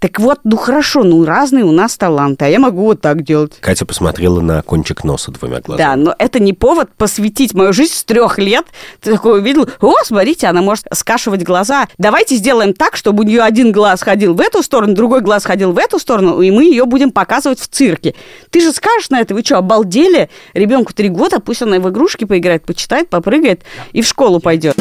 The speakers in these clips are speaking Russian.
Так вот, ну хорошо, ну разные у нас таланты, а я могу вот так делать. Катя посмотрела на кончик носа двумя глазами. Да, но это не повод посвятить мою жизнь с трех лет. Ты такой увидел, о, смотрите, она может скашивать глаза. Давайте сделаем так, чтобы у нее один глаз ходил в эту сторону, другой глаз ходил в эту сторону, и мы ее будем показывать в цирке. Ты же скажешь на это, вы что, обалдели? Ребенку три года, пусть она в игрушки поиграет, почитает, попрыгает и в школу пойдет.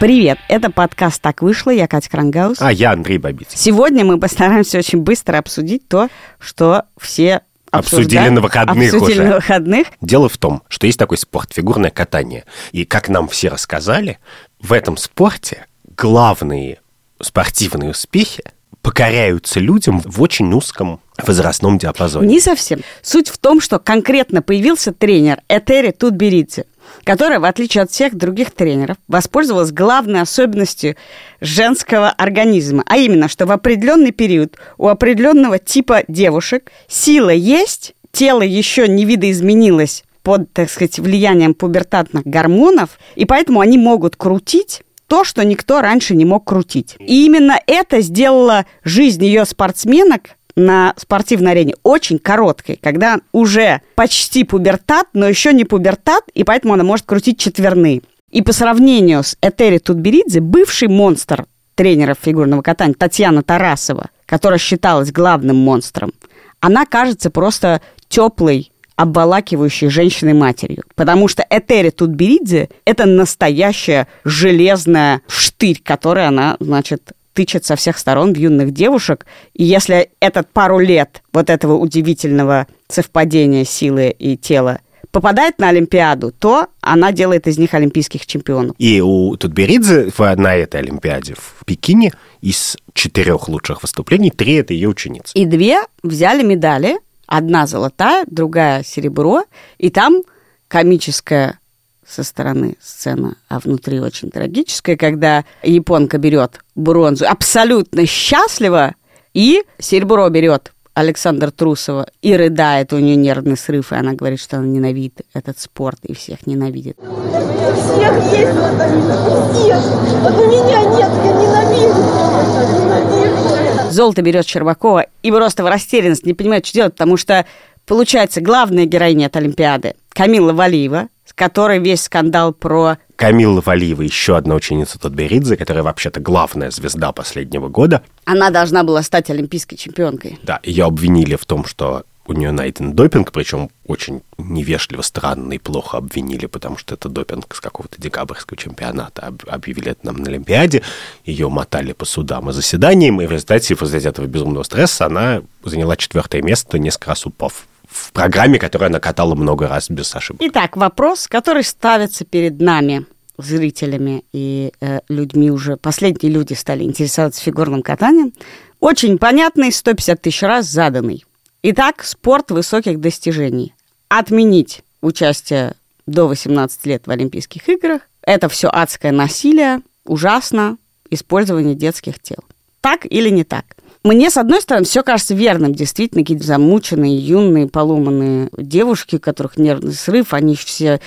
Привет, это подкаст «Так вышло», я Катя Крангаус. А я Андрей Бабиц. Сегодня мы постараемся очень быстро обсудить то, что все Обсудили обсуждают. на выходных Обсудили уже. на выходных. Дело в том, что есть такой спорт фигурное катание. И как нам все рассказали, в этом спорте главные спортивные успехи покоряются людям в очень узком возрастном диапазоне. Не совсем. Суть в том, что конкретно появился тренер Этери Тутберидзе, которая, в отличие от всех других тренеров, воспользовалась главной особенностью женского организма, а именно, что в определенный период у определенного типа девушек сила есть, тело еще не видоизменилось под, так сказать, влиянием пубертатных гормонов, и поэтому они могут крутить то, что никто раньше не мог крутить. И именно это сделало жизнь ее спортсменок на спортивной арене очень короткой, когда уже почти пубертат, но еще не пубертат, и поэтому она может крутить четверные. И по сравнению с Этери Тутберидзе, бывший монстр тренеров фигурного катания Татьяна Тарасова, которая считалась главным монстром, она кажется просто теплой, обволакивающей женщиной-матерью. Потому что Этери Тутберидзе – это настоящая железная штырь, которой она, значит, тычет со всех сторон в юных девушек. И если этот пару лет вот этого удивительного совпадения силы и тела попадает на Олимпиаду, то она делает из них олимпийских чемпионов. И у Тутберидзе на этой Олимпиаде в Пекине из четырех лучших выступлений три это ее ученицы. И две взяли медали. Одна золотая, другая серебро. И там комическая со стороны сцена, а внутри очень трагическая, когда японка берет бронзу абсолютно счастливо, и серебро берет Александр Трусова и рыдает, у нее нервный срыв, и она говорит, что она ненавидит этот спорт и всех ненавидит. У всех есть, всех. Вот у меня нет, я. Ненавижу. Золото берет Щербакова и просто в растерянность не понимает, что делать, потому что, получается, главная героиня от Олимпиады Камила Валиева, с которой весь скандал про Камилла Валиева, еще одна ученица Тутберидзе, которая вообще-то главная звезда последнего года. она должна была стать олимпийской чемпионкой. Да, ее обвинили в том, что у нее найден допинг, причем очень невежливо, странно и плохо обвинили, потому что это допинг с какого-то декабрьского чемпионата. Об- Объявили это нам на Олимпиаде, ее мотали по судам и заседаниям, и в результате из этого безумного стресса она заняла четвертое место, несколько раз упав в программе, которую она катала много раз без ошибок. Итак, вопрос, который ставится перед нами, зрителями и э, людьми уже, последние люди стали интересоваться фигурным катанием, очень понятный, 150 тысяч раз заданный. Итак, спорт высоких достижений. Отменить участие до 18 лет в Олимпийских играх. Это все адское насилие, ужасно, использование детских тел. Так или не так? Мне, с одной стороны, все кажется верным. Действительно, какие-то замученные, юные, поломанные девушки, у которых нервный срыв, они все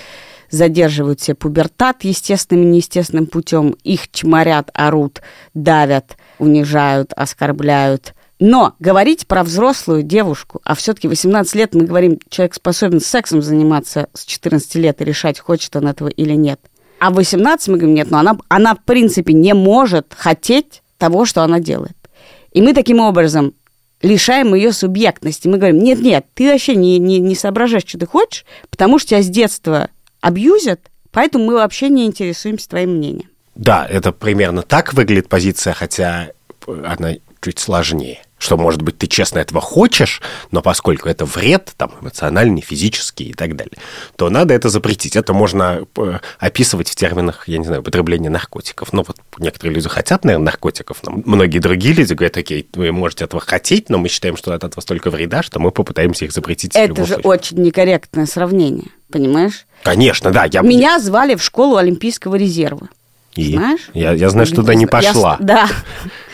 задерживают себе пубертат естественным и неестественным путем, их чморят, орут, давят, унижают, оскорбляют. Но говорить про взрослую девушку, а все-таки 18 лет мы говорим, человек способен сексом заниматься с 14 лет и решать, хочет он этого или нет. А в 18 мы говорим, нет, но она, она в принципе не может хотеть того, что она делает. И мы таким образом лишаем ее субъектности. Мы говорим, нет-нет, ты вообще не, не, не соображаешь, что ты хочешь, потому что тебя с детства абьюзят, поэтому мы вообще не интересуемся твоим мнением. Да, это примерно так выглядит позиция, хотя она чуть сложнее. Что, может быть, ты честно этого хочешь, но поскольку это вред, там, эмоциональный, физический и так далее, то надо это запретить. Это можно э, описывать в терминах, я не знаю, употребления наркотиков. Ну, вот некоторые люди хотят, наверное, наркотиков, но многие другие люди говорят, окей, вы можете этого хотеть, но мы считаем, что от этого столько вреда, что мы попытаемся их запретить. Это же случае. очень некорректное сравнение, понимаешь? Конечно, да. Я... Меня звали в школу Олимпийского резерва. И Знаешь? Я, я знаю, что туда не Я пошла. с- да.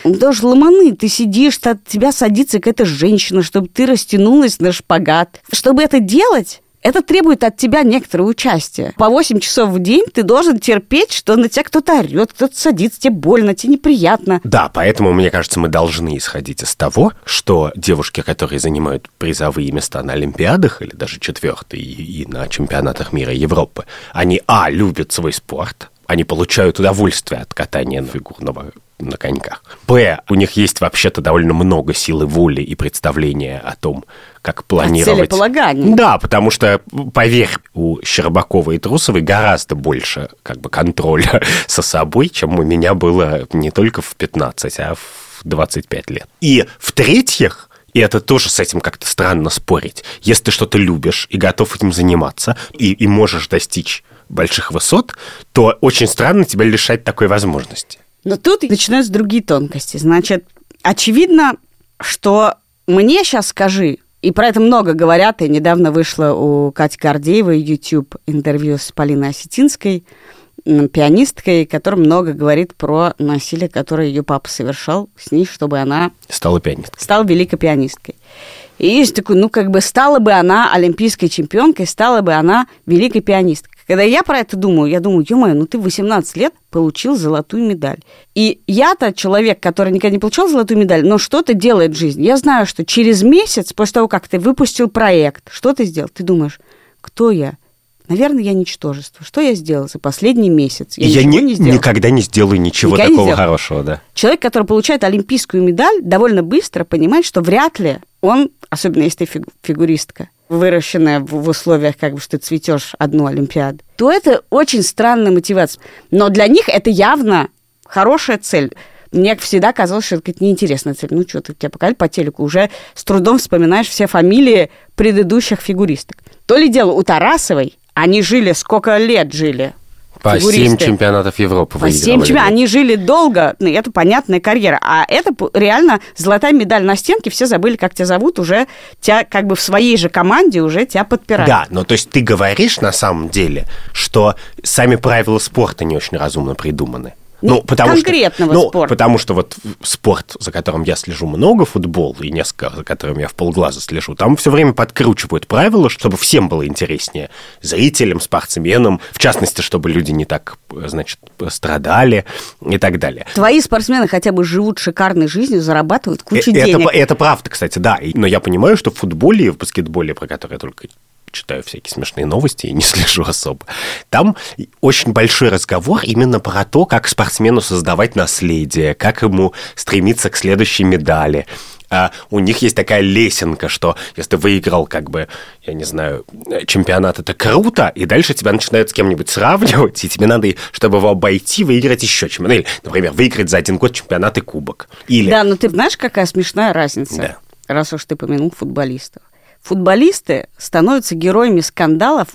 Что ломаны, ты сидишь, от тебя садится какая-то женщина, чтобы ты растянулась на шпагат. Чтобы это делать, это требует от тебя некоторое участие. По 8 часов в день ты должен терпеть, что на тебя кто-то орет, кто-то садится, тебе больно, тебе неприятно. Да, поэтому, мне кажется, мы должны исходить из того, что девушки, которые занимают призовые места на Олимпиадах, или даже четвертые, и, и на чемпионатах мира и Европы, они, а, любят свой спорт, они получают удовольствие от катания на фигурного на коньках. Б, у них есть вообще-то довольно много силы воли и представления о том, как планировать. целеполагания. Да, потому что, поверь, у Щербакова и Трусовой гораздо больше как бы контроля со собой, чем у меня было не только в 15, а в 25 лет. И в-третьих, и это тоже с этим как-то странно спорить. Если ты что-то любишь и готов этим заниматься, и, и можешь достичь больших высот, то очень странно тебя лишать такой возможности. Но тут начинаются другие тонкости. Значит, очевидно, что мне сейчас скажи, и про это много говорят, и недавно вышло у Кати Гордеевой YouTube интервью с Полиной Осетинской, пианисткой, которая много говорит про насилие, которое ее папа совершал с ней, чтобы она Стала пианисткой. стала великой пианисткой. И есть такой, ну, как бы стала бы она олимпийской чемпионкой, стала бы она великой пианисткой. Когда я про это думаю, я думаю, ё ну ты в 18 лет получил золотую медаль. И я-то человек, который никогда не получал золотую медаль, но что-то делает в жизни. Я знаю, что через месяц, после того, как ты выпустил проект, что ты сделал? Ты думаешь, кто я? Наверное, я ничтожество. Что я сделал за последний месяц? Я, ничего ни- не сделал. никогда не сделаю ничего Никогда не такого сделал. хорошего, да. Человек, который получает олимпийскую медаль, довольно быстро понимает, что вряд ли он, особенно если ты фигу- фигуристка, выращенная в, условиях, как бы, что ты цветешь одну олимпиаду, то это очень странная мотивация. Но для них это явно хорошая цель. Мне всегда казалось, что это какая-то неинтересная цель. Ну, что ты тебя показали по телеку, уже с трудом вспоминаешь все фамилии предыдущих фигуристок. То ли дело у Тарасовой, они жили, сколько лет жили? По фигуристы. 7 чемпионатов Европы По 7 выигрывали. чемпионатов. Они жили долго, ну, это понятная карьера. А это реально золотая медаль на стенке, все забыли, как тебя зовут, уже тебя как бы в своей же команде уже тебя подпирают. Да, но то есть ты говоришь на самом деле, что сами правила спорта не очень разумно придуманы. Ну, конкретного что, ну, спорта. потому что вот спорт, за которым я слежу много, футбол, и несколько, за которым я в полглаза слежу, там все время подкручивают правила, чтобы всем было интереснее. Зрителям, спортсменам, в частности, чтобы люди не так, значит, страдали и так далее. Твои спортсмены хотя бы живут шикарной жизнью, зарабатывают кучу Э, это, денег. это правда, кстати, да. Но я понимаю, что в футболе и в баскетболе, про который я только читаю всякие смешные новости и не слежу особо, там очень большой разговор именно про то, как спортсмену создавать наследие, как ему стремиться к следующей медали. А у них есть такая лесенка, что если ты выиграл, как бы, я не знаю, чемпионат, это круто, и дальше тебя начинают с кем-нибудь сравнивать, и тебе надо, чтобы его обойти, выиграть еще чемпионат. Или, например, выиграть за один год чемпионат и кубок. Или Да, но ты знаешь, какая смешная разница, Да. раз уж ты помянул футболистов. Футболисты становятся героями скандалов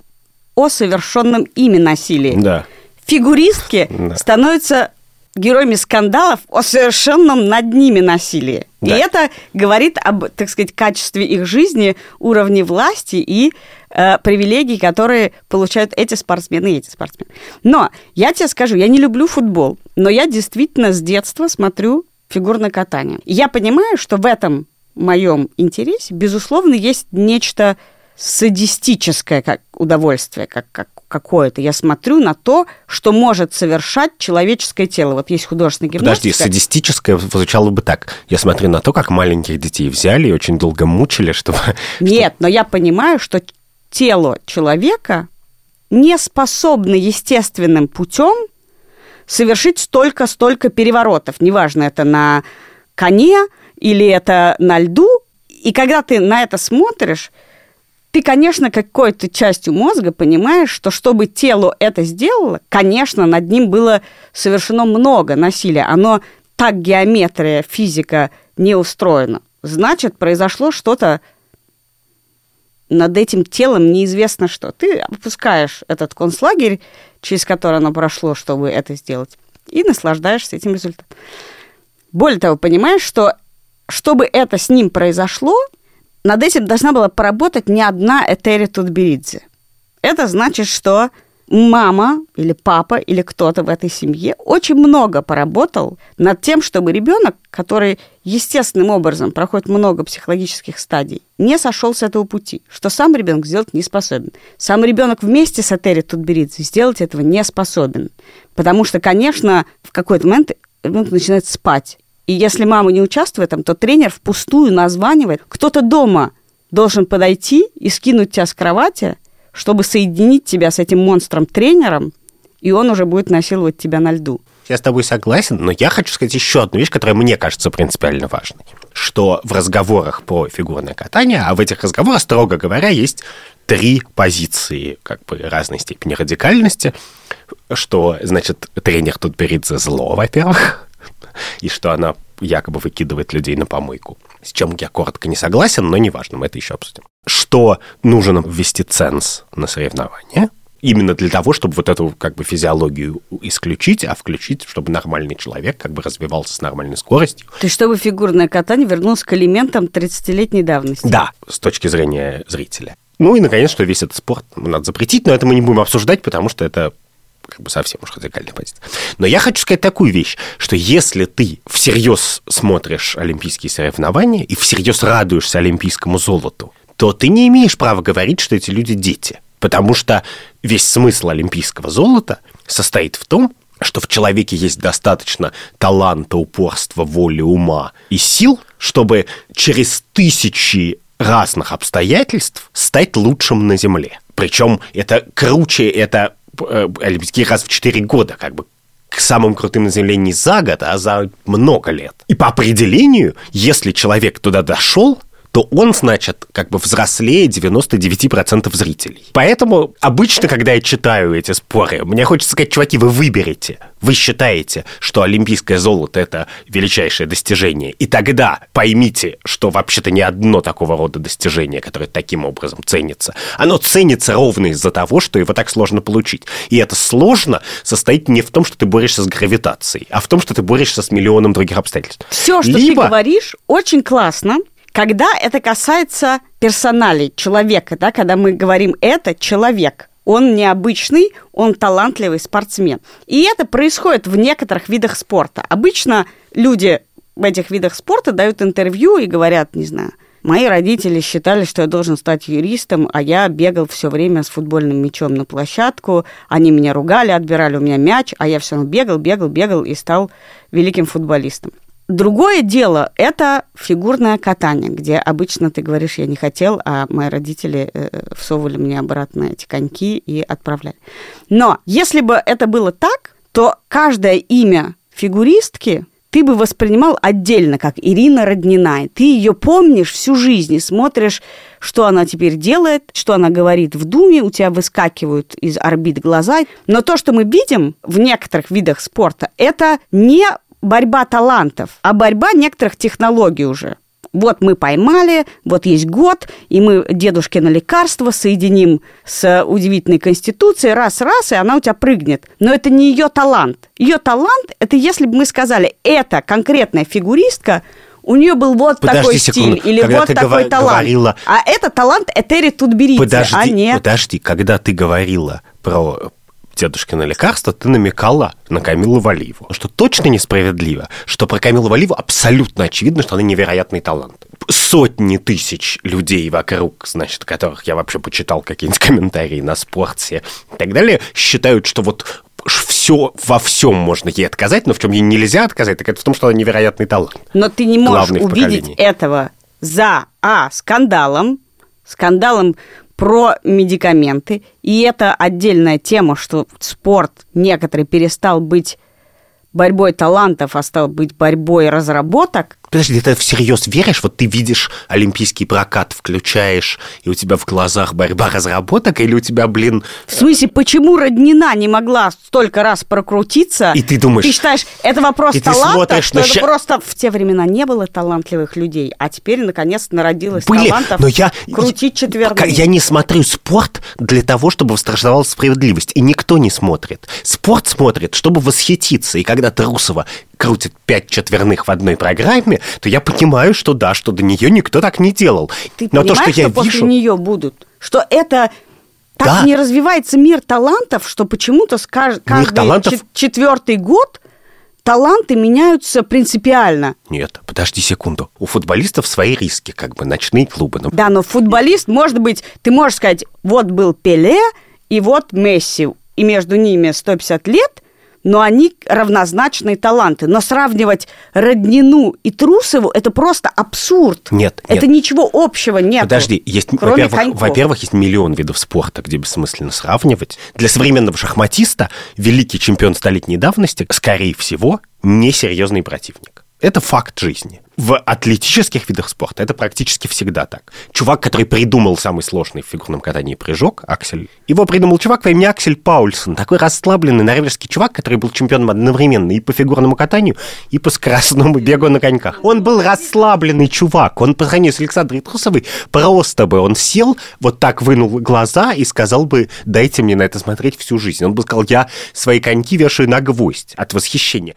о совершенном ими насилии. Да. Фигуристки Да. становятся героями скандалов о совершенном над ними насилии. Да. И это говорит об, так сказать, качестве их жизни, уровне власти и э, привилегий, которые получают эти спортсмены и эти спортсмены. Но я тебе скажу, я не люблю футбол, но я действительно с детства смотрю фигурное катание. И я понимаю, что в этом моем интересе, безусловно, есть нечто садистическое как удовольствие, как, как какое-то. Я смотрю на то, что может совершать человеческое тело. Вот есть художественная гимнастика. Подожди, садистическое звучало бы так. Я смотрю на то, как маленьких детей взяли и очень долго мучили, чтобы... Нет, но я понимаю, что тело человека не способно естественным путем совершить столько-столько переворотов. Неважно, это на коне или это на льду. И когда ты на это смотришь, ты, конечно, какой-то частью мозга понимаешь, что чтобы тело это сделало, конечно, над ним было совершено много насилия. Оно так геометрия, физика не устроена. Значит, произошло что-то над этим телом неизвестно что. Ты опускаешь этот концлагерь, через который оно прошло, чтобы это сделать, и наслаждаешься этим результатом. Более того, понимаешь, что чтобы это с ним произошло, над этим должна была поработать не одна Этери Тутберидзе. Это значит, что мама или папа или кто-то в этой семье очень много поработал над тем, чтобы ребенок, который естественным образом проходит много психологических стадий, не сошел с этого пути, что сам ребенок сделать не способен. Сам ребенок вместе с Этери Тутберидзе сделать этого не способен. Потому что, конечно, в какой-то момент ребенок начинает спать. И если мама не участвует в этом, то тренер впустую названивает. Кто-то дома должен подойти и скинуть тебя с кровати, чтобы соединить тебя с этим монстром-тренером, и он уже будет насиловать тебя на льду. Я с тобой согласен, но я хочу сказать еще одну вещь, которая мне кажется принципиально важной. Что в разговорах по фигурное катание, а в этих разговорах, строго говоря, есть три позиции как бы разной степени радикальности, что, значит, тренер тут перед за зло, во-первых, и что она якобы выкидывает людей на помойку. С чем я коротко не согласен, но неважно, мы это еще обсудим. Что нужно ввести ценз на соревнования, именно для того, чтобы вот эту как бы физиологию исключить, а включить, чтобы нормальный человек как бы развивался с нормальной скоростью. То есть, чтобы фигурное катание вернулось к элементам 30-летней давности. Да, с точки зрения зрителя. Ну и, наконец, что весь этот спорт надо запретить, но это мы не будем обсуждать, потому что это как бы совсем уж радикальная позиция. Но я хочу сказать такую вещь, что если ты всерьез смотришь олимпийские соревнования и всерьез радуешься олимпийскому золоту, то ты не имеешь права говорить, что эти люди дети. Потому что весь смысл олимпийского золота состоит в том, что в человеке есть достаточно таланта, упорства, воли, ума и сил, чтобы через тысячи разных обстоятельств стать лучшим на Земле. Причем это круче, это олимпийские раз в 4 года, как бы к самым крутым на Земле не за год, а за много лет. И по определению, если человек туда дошел, то он, значит, как бы взрослее 99% зрителей. Поэтому обычно, когда я читаю эти споры, мне хочется сказать, чуваки, вы выберете. Вы считаете, что олимпийское золото – это величайшее достижение. И тогда поймите, что вообще-то не одно такого рода достижение, которое таким образом ценится. Оно ценится ровно из-за того, что его так сложно получить. И это сложно состоит не в том, что ты борешься с гравитацией, а в том, что ты борешься с миллионом других обстоятельств. Все, что Либо... ты говоришь, очень классно, когда это касается персоналей, человека, да, когда мы говорим «это человек», он необычный, он талантливый спортсмен. И это происходит в некоторых видах спорта. Обычно люди в этих видах спорта дают интервью и говорят, не знаю, мои родители считали, что я должен стать юристом, а я бегал все время с футбольным мячом на площадку, они меня ругали, отбирали у меня мяч, а я все равно бегал, бегал, бегал и стал великим футболистом. Другое дело – это фигурное катание, где обычно ты говоришь, я не хотел, а мои родители э, всовывали мне обратно эти коньки и отправляли. Но если бы это было так, то каждое имя фигуристки ты бы воспринимал отдельно, как Ирина Роднина. Ты ее помнишь всю жизнь и смотришь, что она теперь делает, что она говорит в Думе, у тебя выскакивают из орбит глаза. Но то, что мы видим в некоторых видах спорта, это не борьба талантов, а борьба некоторых технологий уже. Вот мы поймали, вот есть год, и мы дедушки на лекарство соединим с удивительной конституцией, раз-раз, и она у тебя прыгнет. Но это не ее талант. Ее талант – это если бы мы сказали, это конкретная фигуристка, у нее был вот подожди такой секунду. стиль или когда вот такой говор- талант. Говорила... А это талант Этери Тутберидзе, подожди, а нет. Подожди, когда ты говорила про дедушкины лекарства, ты намекала на Камилу Валиеву. Что точно несправедливо, что про Камилу Валиеву абсолютно очевидно, что она невероятный талант. Сотни тысяч людей вокруг, значит, которых я вообще почитал какие-нибудь комментарии на спорте и так далее, считают, что вот все, во всем можно ей отказать, но в чем ей нельзя отказать, так это в том, что она невероятный талант. Но ты не можешь увидеть этого за, а, скандалом, скандалом про медикаменты. И это отдельная тема, что спорт некоторый перестал быть борьбой талантов, а стал быть борьбой разработок, Подожди, ты всерьез веришь? Вот ты видишь олимпийский прокат, включаешь, и у тебя в глазах борьба разработок, или у тебя, блин... В смысле, почему Роднина не могла столько раз прокрутиться? И ты думаешь... Ты считаешь, это вопрос таланта, что это ща... просто в те времена не было талантливых людей, а теперь, наконец, народилось Были, талантов но я... крутить четверные. Я не смотрю спорт для того, чтобы восторжествовалась справедливость, и никто не смотрит. Спорт смотрит, чтобы восхититься, и когда Трусова крутит пять четверных в одной программе, то я понимаю, что да, что до нее никто так не делал. Ты Но то, что, что я после вижу... нее будут, что это Так Да. не развивается мир талантов, что почему-то каждый талантов- чет- четвертый год таланты меняются принципиально. Нет, подожди секунду. У футболистов свои риски, как бы ночные клубы. Ну, Да, но футболист, может быть, ты можешь сказать, вот был Пеле и вот Месси, и между ними 150 лет, но они равнозначные таланты. Но сравнивать Роднину и Трусову – это просто абсурд. Нет, Это нет. ничего общего нет. Подожди, есть, во-первых, во-первых, есть миллион видов спорта, где бессмысленно сравнивать. Для современного шахматиста великий чемпион столетней давности, скорее всего, несерьезный противник. Это факт жизни. В атлетических видах спорта это практически всегда так. Чувак, который придумал самый сложный в фигурном катании прыжок, Аксель, его придумал чувак по имени Аксель Паульсон, такой расслабленный норвежский чувак, который был чемпионом одновременно и по фигурному катанию, и по скоростному бегу на коньках. Он был расслабленный чувак, он по сравнению с Александрой Трусовой просто бы, он сел, вот так вынул глаза и сказал бы, дайте мне на это смотреть всю жизнь. Он бы сказал, я свои коньки вешаю на гвоздь от восхищения.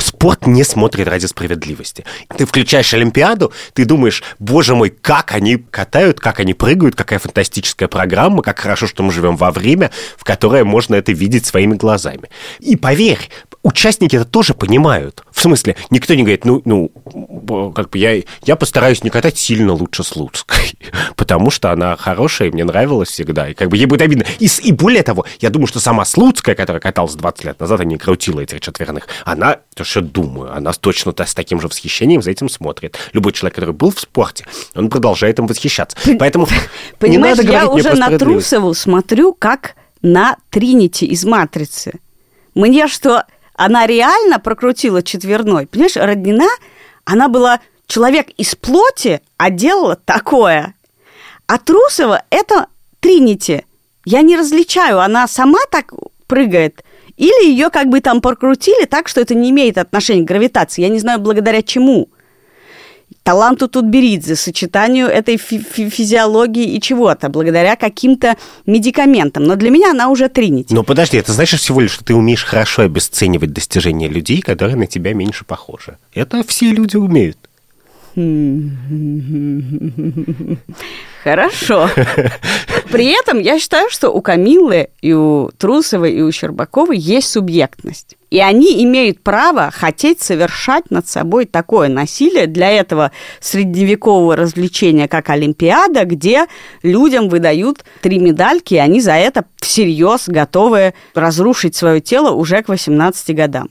Спорт не смотрит ради справедливости. Ты включаешь Олимпиаду, ты думаешь, боже мой, как они катают, как они прыгают, какая фантастическая программа, как хорошо, что мы живем во время, в которое можно это видеть своими глазами. И поверь, участники это тоже понимают. В смысле, никто не говорит, ну, ну как бы я, я постараюсь не катать сильно лучше Слуцкой, потому что она хорошая, и мне нравилась всегда, и как бы ей будет обидно. И, и более того, я думаю, что сама Слуцкая, которая каталась 20 лет назад, а не крутила этих четверных, она, то что думаю, она точно та- с таким же восхищением за этим смотрит. Любой человек, который был в спорте, он продолжает им восхищаться. Поэтому не Понимаешь, надо я уже на. Трусову смотрю как на Тринити из «Матрицы». Мне что, она реально прокрутила четверной. Понимаешь, Роднина, она была человек из плоти, а делала такое. А Трусова – это Тринити. Я не различаю, она сама так прыгает, или ее как бы там прокрутили так, что это не имеет отношения к гравитации. Я не знаю, благодаря чему таланту Тутберидзе, сочетанию этой фи- фи- физиологии и чего-то, благодаря каким-то медикаментам. Но для меня она уже тринити. Но подожди, это значит всего лишь, что ты умеешь хорошо обесценивать достижения людей, которые на тебя меньше похожи. Это все люди умеют. Хорошо. При этом я считаю, что у Камиллы и у Трусовой и у Щербаковой есть субъектность. И они имеют право хотеть совершать над собой такое насилие. Для этого средневекового развлечения, как Олимпиада, где людям выдают три медальки, и они за это всерьез готовы разрушить свое тело уже к 18 годам.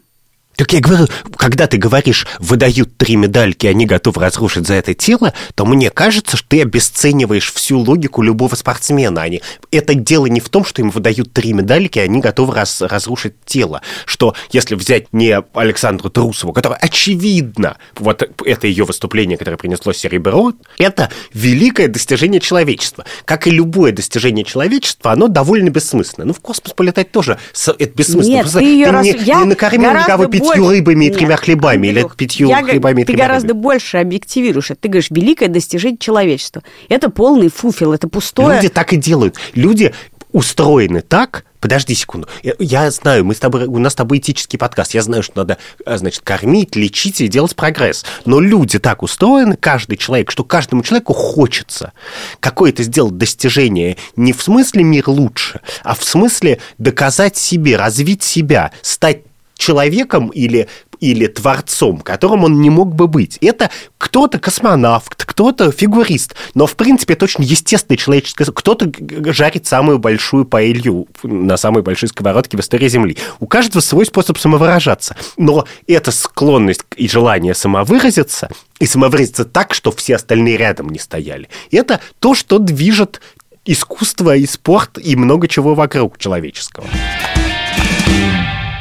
Так я говорю, когда ты говоришь, выдают три медальки, они готовы разрушить за это тело, то мне кажется, что ты обесцениваешь всю логику любого спортсмена. Они... Это дело не в том, что им выдают три медальки, и они готовы раз... разрушить тело. Что если взять не Александру Трусову, которая очевидно, вот это ее выступление, которое принесло серебро, это великое достижение человечества. Как и любое достижение человечества, оно довольно бессмысленно. Ну, в космос полетать тоже это бессмысленно. Нет, Просто ты ее ты раз... не, я не накормил никого пятью больше- рыбами и Нет, тремя хлебами, или Андрюх, пятью я хлебами и Ты гораздо рыбами. больше объективируешь. Ты говоришь, великое достижение человечества. Это полный фуфел, это пустое... Люди так и делают. Люди устроены так, Подожди секунду. Я, я знаю, мы с тобой, у нас с тобой этический подкаст. Я знаю, что надо, а, значит, кормить, лечить и делать прогресс. Но люди так устроены, каждый человек, что каждому человеку хочется какое-то сделать достижение не в смысле мир лучше, а в смысле доказать себе, развить себя, стать человеком или, или творцом, которым он не мог бы быть. Это кто-то космонавт, кто-то фигурист, но в принципе это очень естественный человеческий... Кто-то жарит самую большую паэлью на самой большой сковородке в истории Земли. У каждого свой способ самовыражаться. Но эта склонность и желание самовыразиться, и самовыразиться так, что все остальные рядом не стояли, это то, что движет искусство и спорт и много чего вокруг человеческого.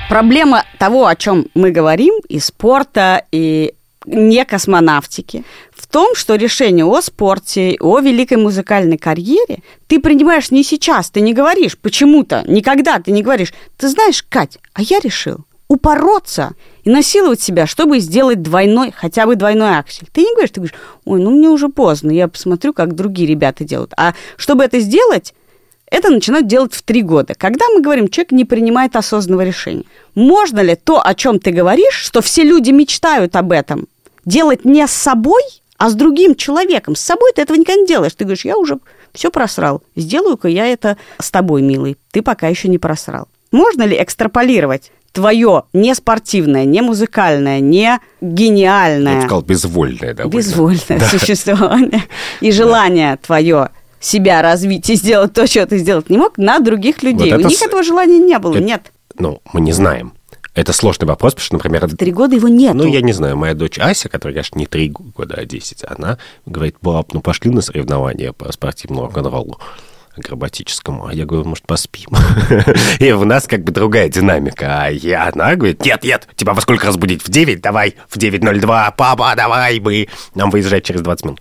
Проблема того, о чем мы говорим, и спорта, и не космонавтики, в том, что решение о спорте, о великой музыкальной карьере ты принимаешь не сейчас, ты не говоришь почему-то, никогда ты не говоришь, ты знаешь, Кать, а я решил упороться и насиловать себя, чтобы сделать двойной, хотя бы двойной аксель. Ты не говоришь, ты говоришь, ой, ну мне уже поздно, я посмотрю, как другие ребята делают. А чтобы это сделать, это начинают делать в три года. Когда мы говорим, человек не принимает осознанного решения. Можно ли то, о чем ты говоришь, что все люди мечтают об этом, делать не с собой, а с другим человеком? С собой ты этого никогда не делаешь. Ты говоришь, я уже Все просрал. Сделаю-ка я это с тобой, милый. Ты пока еще не просрал. Можно ли экстраполировать твое не спортивное, не музыкальное, не гениальное... Я бы сказал, безвольное довольно. Безвольное существование и желание твое себя развить и сделать то, что ты сделать не мог, на других людей. Вот У них с- этого желания не было, это- нет. Ну, мы не знаем. Это сложный вопрос, потому что, например, три года его нет. Ну, я не знаю, моя дочь Ася, которая, конечно, не три года, а 10, она говорит, пап, ну пошли на соревнования по спортивному рок-н-роллу акробатическому. А я говорю, может, поспим? И у нас как бы другая динамика. А я, она говорит, нет, нет, тебя во сколько разбудить? В 9? Давай, в 9.02, папа, давай, мы, нам выезжать через 20 минут.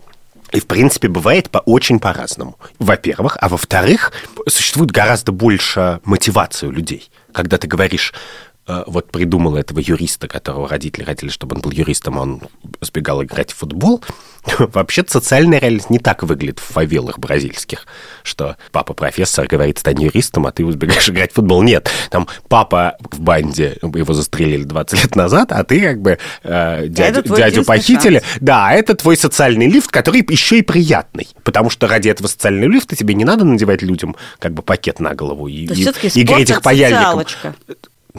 И, в принципе, бывает по очень по-разному. Во-первых. А во-вторых, существует гораздо больше мотивации у людей. Когда ты говоришь, вот придумал этого юриста, которого родители хотели, чтобы он был юристом, а он сбегал играть в футбол. Вообще-то социальная реальность не так выглядит в фавелах бразильских, что папа профессор говорит, стань юристом, а ты убегаешь играть в футбол. Нет, там папа в банде, его застрелили 20 лет назад, а ты как бы э, дядю, дядю похитили. шанс. Да, это твой социальный лифт, который еще и приятный. Потому что ради этого социального лифта тебе не надо надевать людям как бы пакет на голову и, и, и греть их паяльником. социалочка.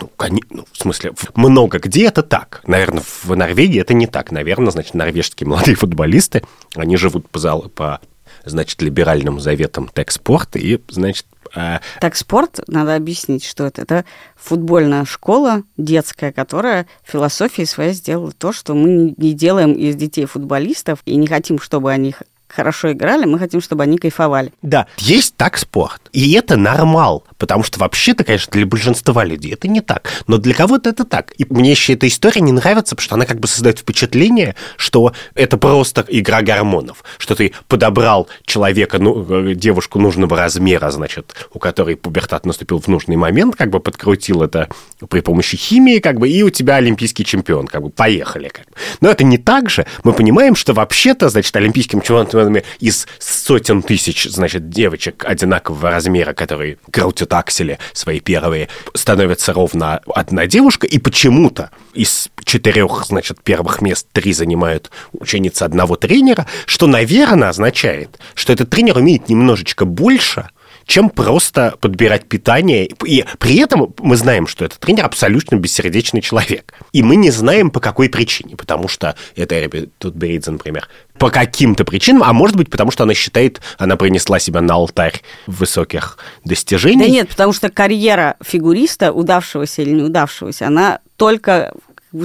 Ну, коне- ну, в смысле, много где это так. Наверное, в Норвегии это не так. Наверное, значит, норвежские молодые футболисты, они живут по, зал- по значит, либеральным заветам текспорта и, значит, э, Так спорт, надо объяснить, что это. Это футбольная школа детская, которая философией своей сделала то, что мы не- делаем из детей футболистов и не хотим, чтобы они хорошо играли, мы хотим, чтобы они кайфовали. Да, есть так спорт. И это нормал. Потому что вообще-то, конечно, для большинства людей это не так. Но для кого-то это так. И мне еще эта история не нравится, потому что она как бы создает впечатление, что это просто игра гормонов. Что ты подобрал человека, ну, э, девушку нужного размера, значит, у которой пубертат наступил в нужный момент, как бы подкрутил это при помощи химии, как бы, и у тебя олимпийский чемпион, как бы, поехали. Как бы. Но это не так же. Мы понимаем, что вообще-то, значит, олимпийским чемпионами из сотен тысяч, значит, девочек одинакового размера, которые крутят аксели свои первые, становится ровно одна девушка, и почему-то из четырех, значит, первых мест три занимают ученицы одного тренера, что, наверное, означает, что этот тренер умеет немножечко больше, чем просто подбирать питание. И при этом мы знаем, что этот тренер абсолютно бессердечный человек. И мы не знаем, по какой причине. Потому что это Эриби Тутберидзе, например, по каким-то причинам, а может быть, потому что она считает, она принесла себя на алтарь высоких достижений. Да нет, потому что карьера фигуриста, удавшегося или неудавшегося, она только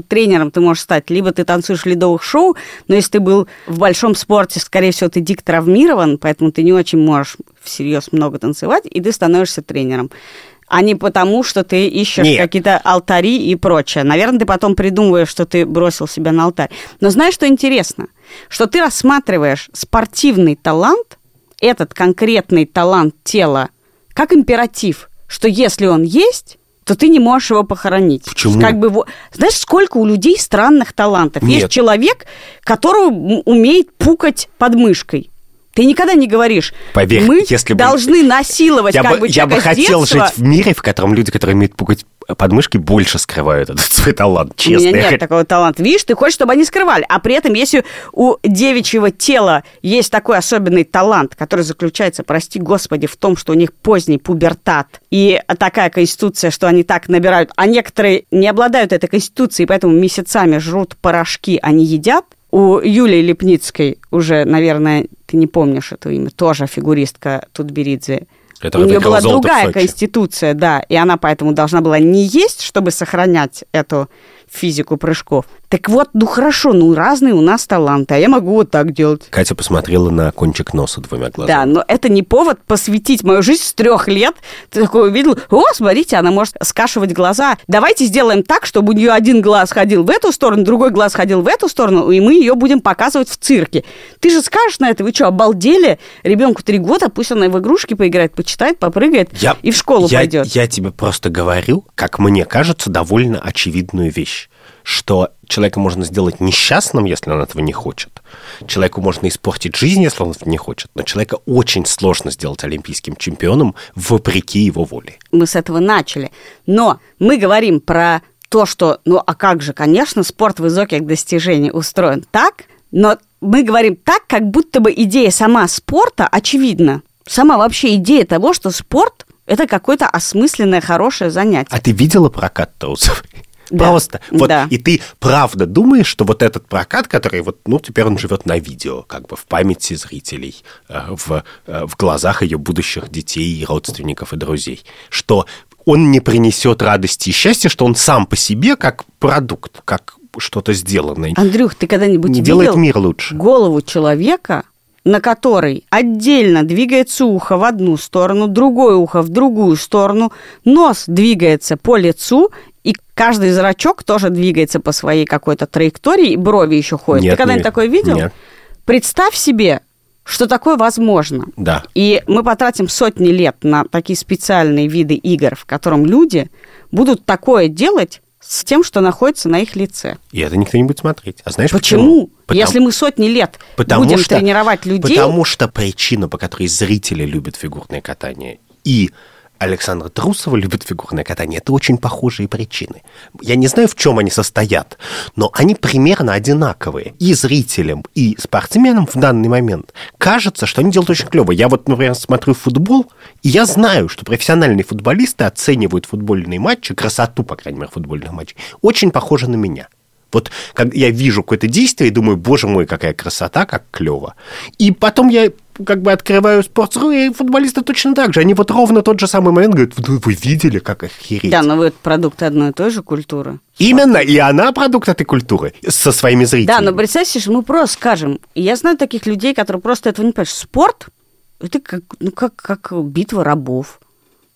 тренером ты можешь стать, либо ты танцуешь в ледовых шоу, но если ты был в большом спорте, скорее всего, ты дико травмирован, поэтому ты не очень можешь всерьез много танцевать, и ты становишься тренером. А не потому, что ты ищешь Нет. какие-то алтари и прочее. Наверное, ты потом придумываешь, что ты бросил себя на алтарь. Но знаешь, что интересно? Что ты рассматриваешь спортивный талант, этот конкретный талант тела, как императив, что если он есть, то ты не можешь его похоронить. Почему? Как бы, знаешь, сколько у людей странных талантов? Нет. Есть человек, которого м- умеет пукать под мышкой. Ты никогда не говоришь, Поверь, мы если бы- должны насиловать Я как бы, бы я бы хотел детства. жить в мире, в котором люди, которые умеют пугать подмышки, больше скрывают этот свой талант, У честно. меня Я нет такого таланта. Видишь, ты хочешь, чтобы они скрывали. А при этом, если у девичьего тела есть такой особенный талант, который заключается, прости господи, в том, что у них поздний пубертат и такая конституция, что они так набирают, а некоторые не обладают этой конституцией, поэтому месяцами жрут порошки, они едят, у Юлии Лепницкой уже, наверное, ты не помнишь это имя, тоже фигуристка Тутберидзе. Которая у нее была другая конституция, да, и она поэтому должна была не есть, чтобы сохранять эту физику прыжков. Так вот, ну хорошо, ну разные у нас таланты, а я могу вот так делать. Катя посмотрела на кончик носа двумя глазами. Да, но это не повод посвятить мою жизнь с трех лет. Ты такой увидел, о, смотрите, она может скашивать глаза. Давайте сделаем так, чтобы у нее один глаз ходил в эту сторону, другой глаз ходил в эту сторону, и мы ее будем показывать в цирке. Ты же скажешь на это, вы что, обалдели? Ребенку три года, пусть она в игрушки поиграет, почитает, попрыгает Я- и в школу я, пойдет. Я тебе просто говорю, как мне кажется, довольно очевидную вещь, что человека можно сделать несчастным, если он этого не хочет. Человеку можно испортить жизнь, если он этого не хочет. Но человека очень сложно сделать олимпийским чемпионом вопреки его воле. мы с этого начали. Но мы говорим про то, что, ну а как же, конечно, спорт высоких достижений устроен так, но мы говорим так, как будто бы идея сама спорта очевидна. Сама вообще идея того, что спорт – это какое-то осмысленное, хорошее занятие. А ты видела прокат трусов? Да, Просто. Вот, да. И ты правда думаешь, что вот этот прокат, который вот, ну, теперь он живет на видео, как бы в памяти зрителей, э, в, э, в глазах ее будущих детей, родственников и друзей, что он не принесет радости и счастья, что он сам по себе как продукт, как что-то сделанное. Андрюх, ты когда-нибудь Не делает мир лучше. голову человека, на которой отдельно двигается ухо в одну сторону, другое ухо в другую сторону, нос двигается по лицу, и каждый зрачок тоже двигается по своей какой-то траектории, и брови еще ходят. Нет, ты когда-нибудь такое видел? нет. Представь себе, что такое возможно. Да. И мы потратим сотни лет на такие специальные виды игр, в котором люди будут такое делать с тем, что находится на их лице. И это никто не будет смотреть. А знаешь Почему? почему? Потому- Если мы сотни лет Потому будем что- тренировать людей, Потому что причина, по которой зрители любят фигурное катание, и Александра Трусова любит фигурное катание, это очень похожие причины. Я не знаю, в чем они состоят, но они примерно одинаковые. И зрителям, и спортсменам в данный момент кажется, что они делают очень клево. Я вот, например, смотрю футбол, и я знаю, что профессиональные футболисты оценивают футбольные матчи, красоту, по крайней мере, футбольных матчей, очень похоже на меня. Вот как я вижу какое-то действие и думаю, боже мой, какая красота, как клево. И потом я как бы открываю спортсру, и футболисты точно так же. Они вот ровно тот же самый момент говорят, вы, вы видели, как охереть. да, но вы это продукты одной и той же культуры. Именно, и она продукт этой культуры со своими зрителями. Да, но представь себе, что мы просто скажем, я знаю таких людей, которые просто этого не понимают. Спорт – это как, ну, как, как битва рабов.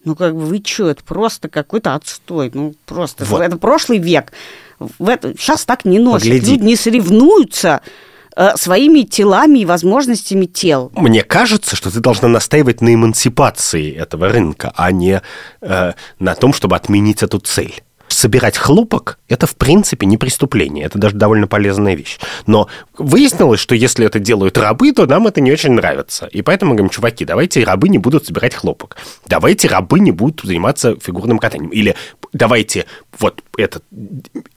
Ну, как бы вы что, это просто какой-то отстой. Ну, просто. Вот. Это прошлый век. В это, сейчас так не носят. Погляди. Люди не соревнуются э, своими телами и возможностями тел. Мне кажется, что ты должна настаивать на эмансипации этого рынка, а не э, на том, чтобы отменить эту цель. Собирать хлопок – это, в принципе, не преступление. Это даже довольно полезная вещь. Но выяснилось, что если это делают рабы, то нам это не очень нравится. И поэтому мы говорим, чуваки, давайте рабы не будут собирать хлопок. Давайте рабы не будут заниматься фигурным катанием. Или давайте вот это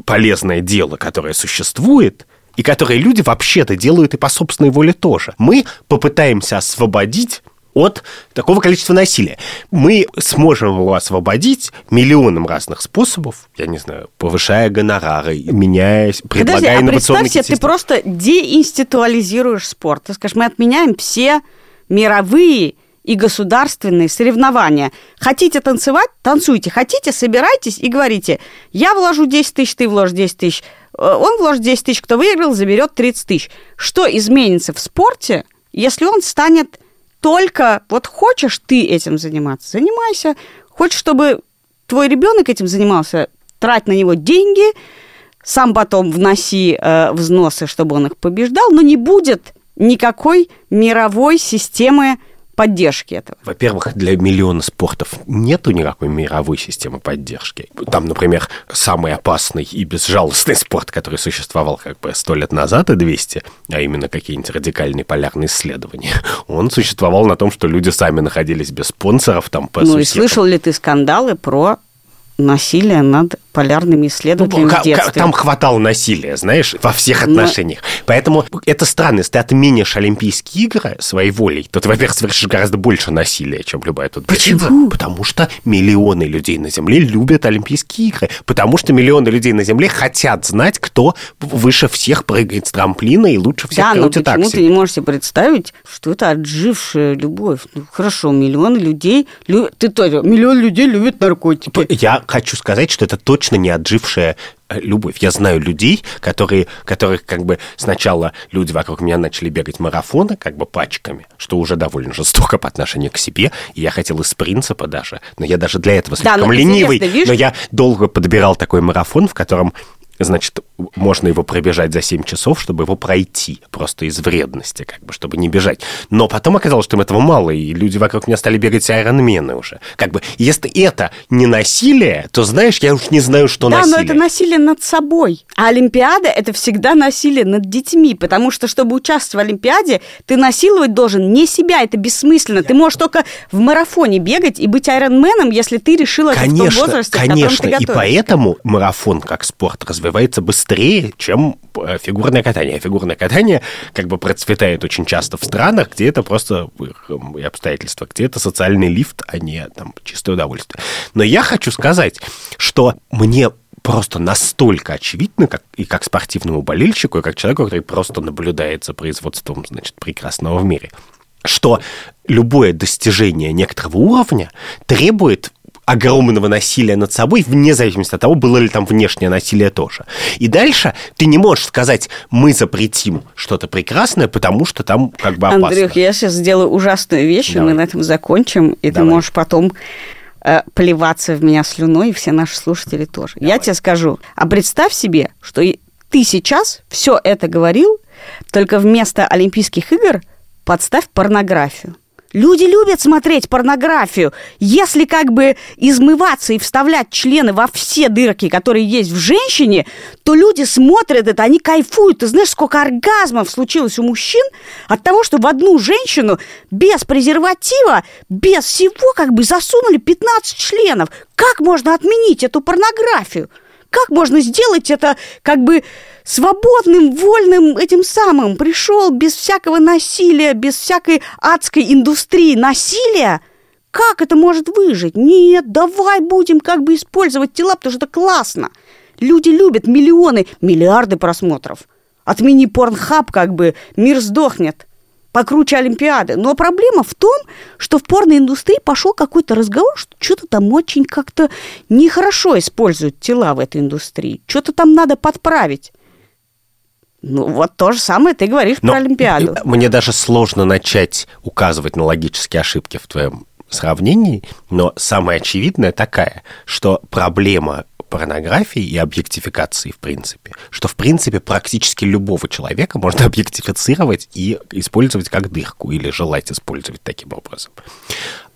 полезное дело, которое существует, и которые люди вообще-то делают и по собственной воле тоже. Мы попытаемся освободить от такого количества насилия. Мы сможем его освободить миллионом разных способов, я не знаю, повышая гонорары, меняясь, Подожди, предлагая а инновационные представь себе, ты просто деинституализируешь спорт. Ты скажешь, мы отменяем все мировые и государственные соревнования. Хотите танцевать? Танцуйте. Хотите? Собирайтесь и говорите, я вложу 10 тысяч, ты вложишь 10 тысяч. Э, Он вложит 10 тысяч, кто выиграл, заберет 30 тысяч. Что изменится в спорте, если он станет только, вот хочешь ты этим заниматься, занимайся. Хочешь, чтобы твой ребенок этим занимался, трать на него деньги, сам потом вноси э, взносы, чтобы он их побеждал, но не будет никакой мировой системы поддержки этого. Во-первых, для миллиона спортов нету никакой мировой системы поддержки. Там, например, самый опасный и безжалостный спорт, который существовал как бы сто лет назад и 200, а именно какие-нибудь радикальные полярные исследования, он существовал на том, что люди сами находились без спонсоров там по ну и сусекам. слышал ли ты скандалы про насилие над полярными исследователями Ну, в детстве? Там хватало насилия, знаешь, во всех отношениях. Поэтому это странно, если ты отменишь Олимпийские игры своей волей, то ты, во-первых, совершишь гораздо больше насилия, чем любая тут Почему? Потому что миллионы людей на Земле любят Олимпийские игры. Потому что миллионы людей на Земле хотят знать, кто выше всех прыгает с трамплина и лучше всех Да, но крутит почему такси. ты не можешь себе представить, что это отжившая любовь? Ну, хорошо, миллионы людей... лю- Ты тоже... Миллион людей любят наркотики. Я хочу сказать, что это точно не отжившая э, любовь. Я знаю людей, которые, которых как бы сначала люди вокруг меня начали бегать марафоны как бы пачками, что уже довольно жестоко по отношению к себе. И я хотел из принципа даже, но я даже для этого Да, слишком но ленивый. интересно, видишь- Но я долго подбирал такой марафон, в котором значит, можно его пробежать за 7 часов, чтобы его пройти, просто из вредности, как бы, чтобы не бежать. Но потом оказалось, что им этого мало, и люди вокруг меня стали бегать айронмены уже. Как бы, если это не насилие, то, знаешь, я уж не знаю, что да, насилие. но это насилие над собой. А Олимпиада – это всегда насилие над детьми, потому что, чтобы участвовать в Олимпиаде, ты насиловать должен не себя, это бессмысленно. Ты можешь только в марафоне бегать и быть айронменом, если ты решил это в том Конечно, возрасте, конечно, и поэтому марафон как спорт развивается развивается быстрее, чем э, фигурное катание. Фигурное катание как бы процветает очень часто в странах, где это просто э, обстоятельства, где это социальный лифт, а не там чистое удовольствие. Но я хочу сказать, что мне просто настолько очевидно, как, и как спортивному болельщику, и как человеку, который просто наблюдает за производством, значит, прекрасного в мире, что любое достижение некоторого уровня требует огромного насилия над собой, вне зависимости от того, было ли там внешнее насилие тоже. И дальше ты не можешь сказать, мы запретим что-то прекрасное, потому что там как бы опасно. Андрюх, я сейчас сделаю ужасную вещь, Давай. и мы на этом закончим, и Давай. ты можешь потом э, плеваться в меня слюной, и все наши слушатели тоже. Давай. Я тебе скажу, а представь себе, что ты сейчас все это говорил, только вместо Олимпийских игр подставь порнографию. Люди любят смотреть порнографию. Если как бы измываться и вставлять члены во все дырки, которые есть в женщине, то люди смотрят это, они кайфуют. Ты знаешь, сколько оргазмов случилось у мужчин от того, что в одну женщину без презерватива, без всего как бы засунули 15 членов. Как можно отменить эту порнографию? Как можно сделать это как бы свободным, вольным этим самым? Пришел без всякого насилия, без всякой адской индустрии насилия? Как это может выжить? Нет, давай будем как бы использовать тела, потому что это классно. Люди любят миллионы, миллиарды просмотров. Отмени порнхаб, как бы мир сдохнет покруче Олимпиады. Но проблема в том, что в порноиндустрии пошел какой-то разговор, что что-то там очень как-то нехорошо используют тела в этой индустрии. Что-то там надо подправить. Ну, вот то же самое ты говоришь Но про Олимпиаду. Мне даже сложно начать указывать на логические ошибки в твоем сравнении, но самое очевидное такая, что проблема порнографии и объектификации, в принципе. Что, в принципе, практически любого человека можно объектифицировать и использовать как дырку, или желать использовать таким образом.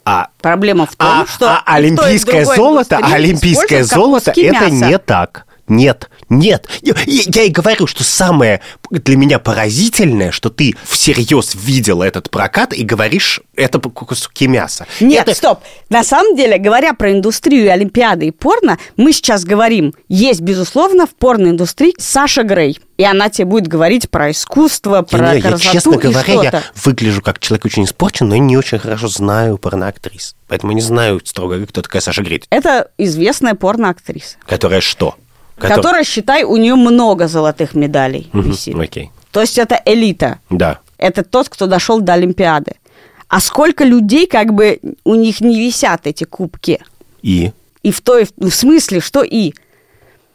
А, Проблема в том, а, что... А олимпийское золото, олимпийское золото, это мясо. не так. Нет, нет. Я, я и говорю, что самое для меня поразительное, что ты всерьез видел этот прокат и говоришь, это куски мяса. Нет, это... стоп. На самом деле, говоря про индустрию Олимпиады и порно, мы сейчас говорим, есть, безусловно, в порноиндустрии Саша Грей. И она тебе будет говорить про искусство, про не, красоту я, честно говоря, я выгляжу как человек очень испорчен, но я не очень хорошо знаю порноактрис. Поэтому не знаю, строго говоря, кто такая Саша Грей. Это известная порноактриса. Которая что? Который... Которая, считай, у нее много золотых медалей угу, висит. Окей. То есть это элита. Да. Это тот, кто дошел до Олимпиады. А сколько людей, как бы, у них не висят эти кубки? И? И в той, в смысле, что и?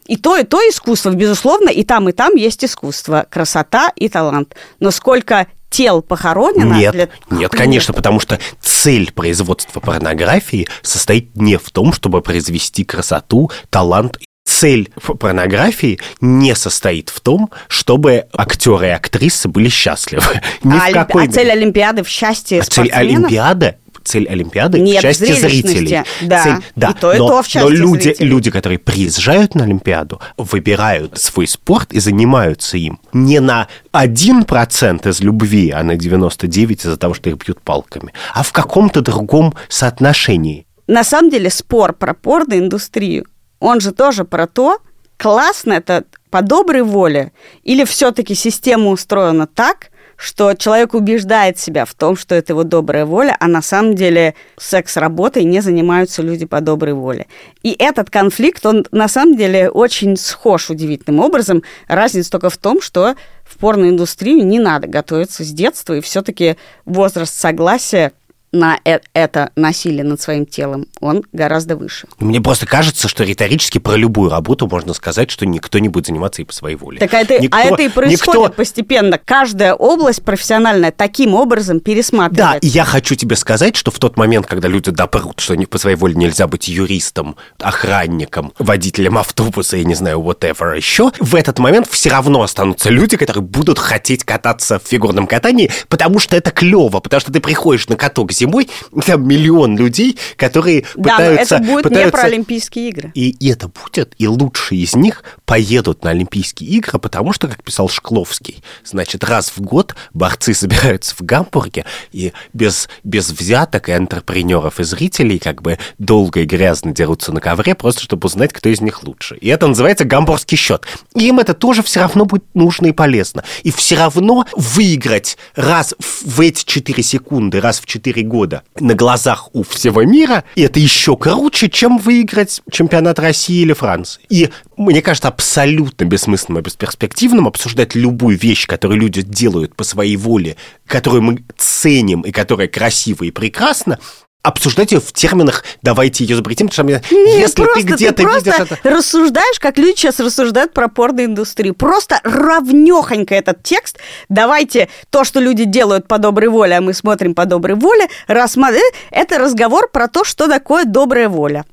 И то, и то искусство, безусловно, и там, и там есть искусство, красота и талант. Но сколько тел похоронено? Нет, для... нет, конечно, потому что цель производства порнографии состоит не в том, чтобы произвести красоту, талант цель порнографии не состоит в том, чтобы актеры и актрисы были счастливы. Ни а, в какой... а цель Олимпиады в счастье а Цель Олимпиады цель Олимпиады Нет, счастье зрителей. Да, цель, да. и то, и но, то в счастье Но люди, зрителей. люди, которые приезжают на Олимпиаду, выбирают свой спорт и занимаются им не на 1% из любви, а на 99% из-за того, что их бьют палками, а в каком-то другом соотношении. На самом деле спор про порноиндустрию он же тоже про то, классно это по доброй воле, или все-таки система устроена так, что человек убеждает себя в том, что это его добрая воля, а на самом деле секс-работой не занимаются люди по доброй воле. И этот конфликт, он на самом деле очень схож удивительным образом. Разница только в том, что в порноиндустрию не надо готовиться с детства, и все-таки возраст согласия на э это насилие над своим телом, он гораздо выше. Мне просто кажется, что риторически про любую работу можно сказать, что никто не будет заниматься и по своей воле. Так это, никто, а это и происходит никто... постепенно. Каждая область профессиональная таким образом пересматривается. Да, и я хочу тебе сказать, что в тот момент, когда люди допрут, что по своей воле нельзя быть юристом, охранником, водителем автобуса, я не знаю, whatever еще, в этот момент все равно останутся люди, которые будут хотеть кататься в фигурном катании, потому что это клево, потому что ты приходишь на каток зимой там миллион людей, которые да, пытаются... Да, это будет пытаются... не про Олимпийские игры. И, и это будет, и лучшие из них поедут на Олимпийские игры, потому что, как писал Шкловский, значит, раз в год борцы собираются в Гамбурге и без, без взяток и интерпренеров и зрителей как бы долго и грязно дерутся на ковре, просто чтобы узнать, кто из них лучше. И это называется гамбургский счет. Им это тоже все равно будет нужно и полезно. И все равно выиграть раз в эти 4 секунды, раз в 4 года на глазах у всего мира, и это еще круче, чем выиграть чемпионат России или Франции. И мне кажется, абсолютно бессмысленным и бесперспективным обсуждать любую вещь, которую люди делают по своей воле, которую мы ценим и которая красива и прекрасна, обсуждать ее в терминах «давайте ее запретим», потому что Нет, если просто, ты где-то ты видишь это... рассуждаешь, как люди сейчас рассуждают про порноиндустрию. Просто равнехонько этот текст. Давайте то, что люди делают по доброй воле, а мы смотрим по доброй воле, рассмотрим. Это разговор про то, что такое добрая воля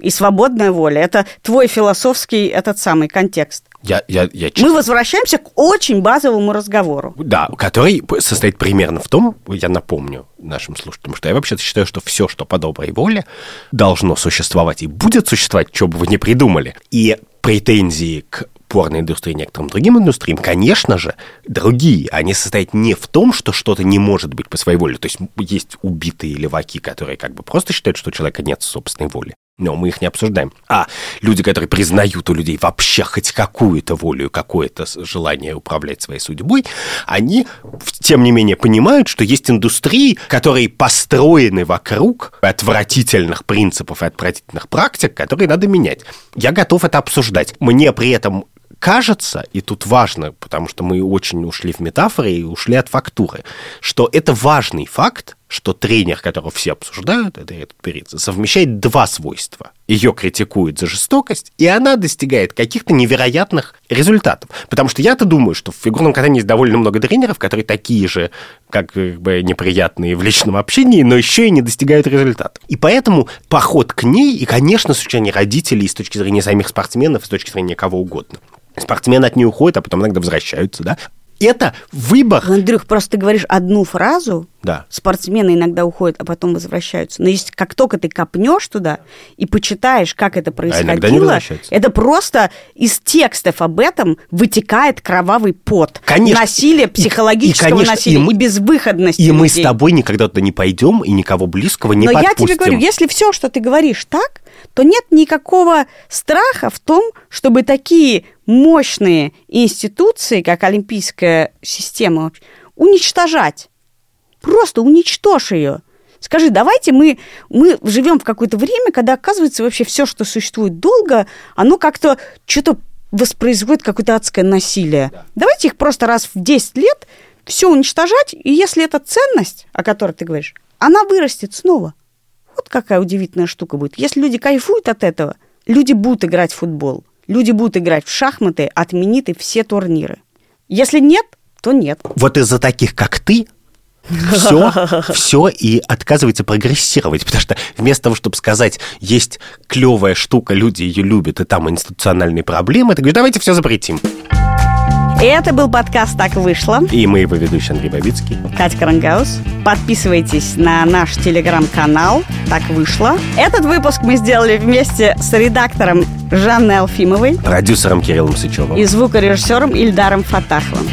и свободная воля. Это твой философский этот самый контекст. Я, я, я Мы честно- возвращаемся к очень базовому разговору. Да, который состоит примерно в том, я напомню нашим слушателям, что я вообще считаю, что все, что по доброй воле, должно существовать и будет существовать, что бы вы ни придумали. И претензии к порноиндустрии и некоторым другим индустриям, конечно же, другие. Они состоят не в том, что что-то не может быть по своей воле. То есть есть убитые леваки, которые как бы просто считают, что у человека нет собственной воли. Но мы их не обсуждаем. А люди, которые признают у людей вообще хоть какую-то волю, какое-то желание управлять своей судьбой, они, тем не менее, понимают, что есть индустрии, которые построены вокруг отвратительных принципов и отвратительных практик, которые надо менять. Я готов это обсуждать. Мне при этом кажется, и тут важно, потому что мы очень ушли в метафоры и ушли от фактуры, что это важный факт, что тренер, которого все обсуждают, это этот Перица, совмещает два свойства. Ее критикуют за жестокость, и она достигает каких-то невероятных результатов. Потому что я-то думаю, что в фигурном катании есть довольно много тренеров, которые такие же, как бы неприятные в личном общении, но еще и не достигают результата. И поэтому поход к ней, и, конечно, с точки родителей, и с точки зрения самих спортсменов, и с точки зрения кого угодно. Спортсмены от нее уходят, а потом иногда возвращаются, да? Это выбор. Андрюх, просто ты говоришь одну фразу, Да. спортсмены иногда уходят, а потом возвращаются. Но если как только ты копнешь туда и почитаешь, как это А происходило, возвращаются. это просто из текстов об этом вытекает кровавый пот. Конечно. Насилие, И- и, психологического конечно, насилия, и мы- и безвыходности И мы с людей. тобой никогда туда не пойдем, и никого близкого не Но я подпустим. тебе говорю, если все, что ты говоришь, так, то нет никакого страха в том, чтобы такие мощные институции, как Олимпийская система, уничтожать. Просто уничтожь ее. Скажи, давайте мы, мы живем в какое-то время, когда, оказывается, вообще все, что существует долго, оно как-то что-то воспроизводит какое-то адское насилие. Давайте их просто раз в 10 лет все уничтожать, и если это ценность, о которой ты говоришь, она вырастет снова. Вот какая удивительная штука будет. Если люди кайфуют от этого, люди будут играть в футбол, люди будут играть в шахматы, отменит и все турниры. Если нет, то нет. Вот из-за таких, как ты, все, все и отказывается прогрессировать, потому что вместо того, чтобы сказать, есть клевая штука, люди ее любят, и там институциональные проблемы, ты говоришь, давайте все запретим. Это был подкаст «Так вышло». И мы его ведущий Андрей Бабицкий. Катя Карангаус. Подписывайтесь на наш телеграм-канал «Так вышло». Этот выпуск мы сделали вместе с редактором Жанной Алфимовой Продюсером Кириллом Сычевым. и звукорежиссером Ильдаром Фатаховым.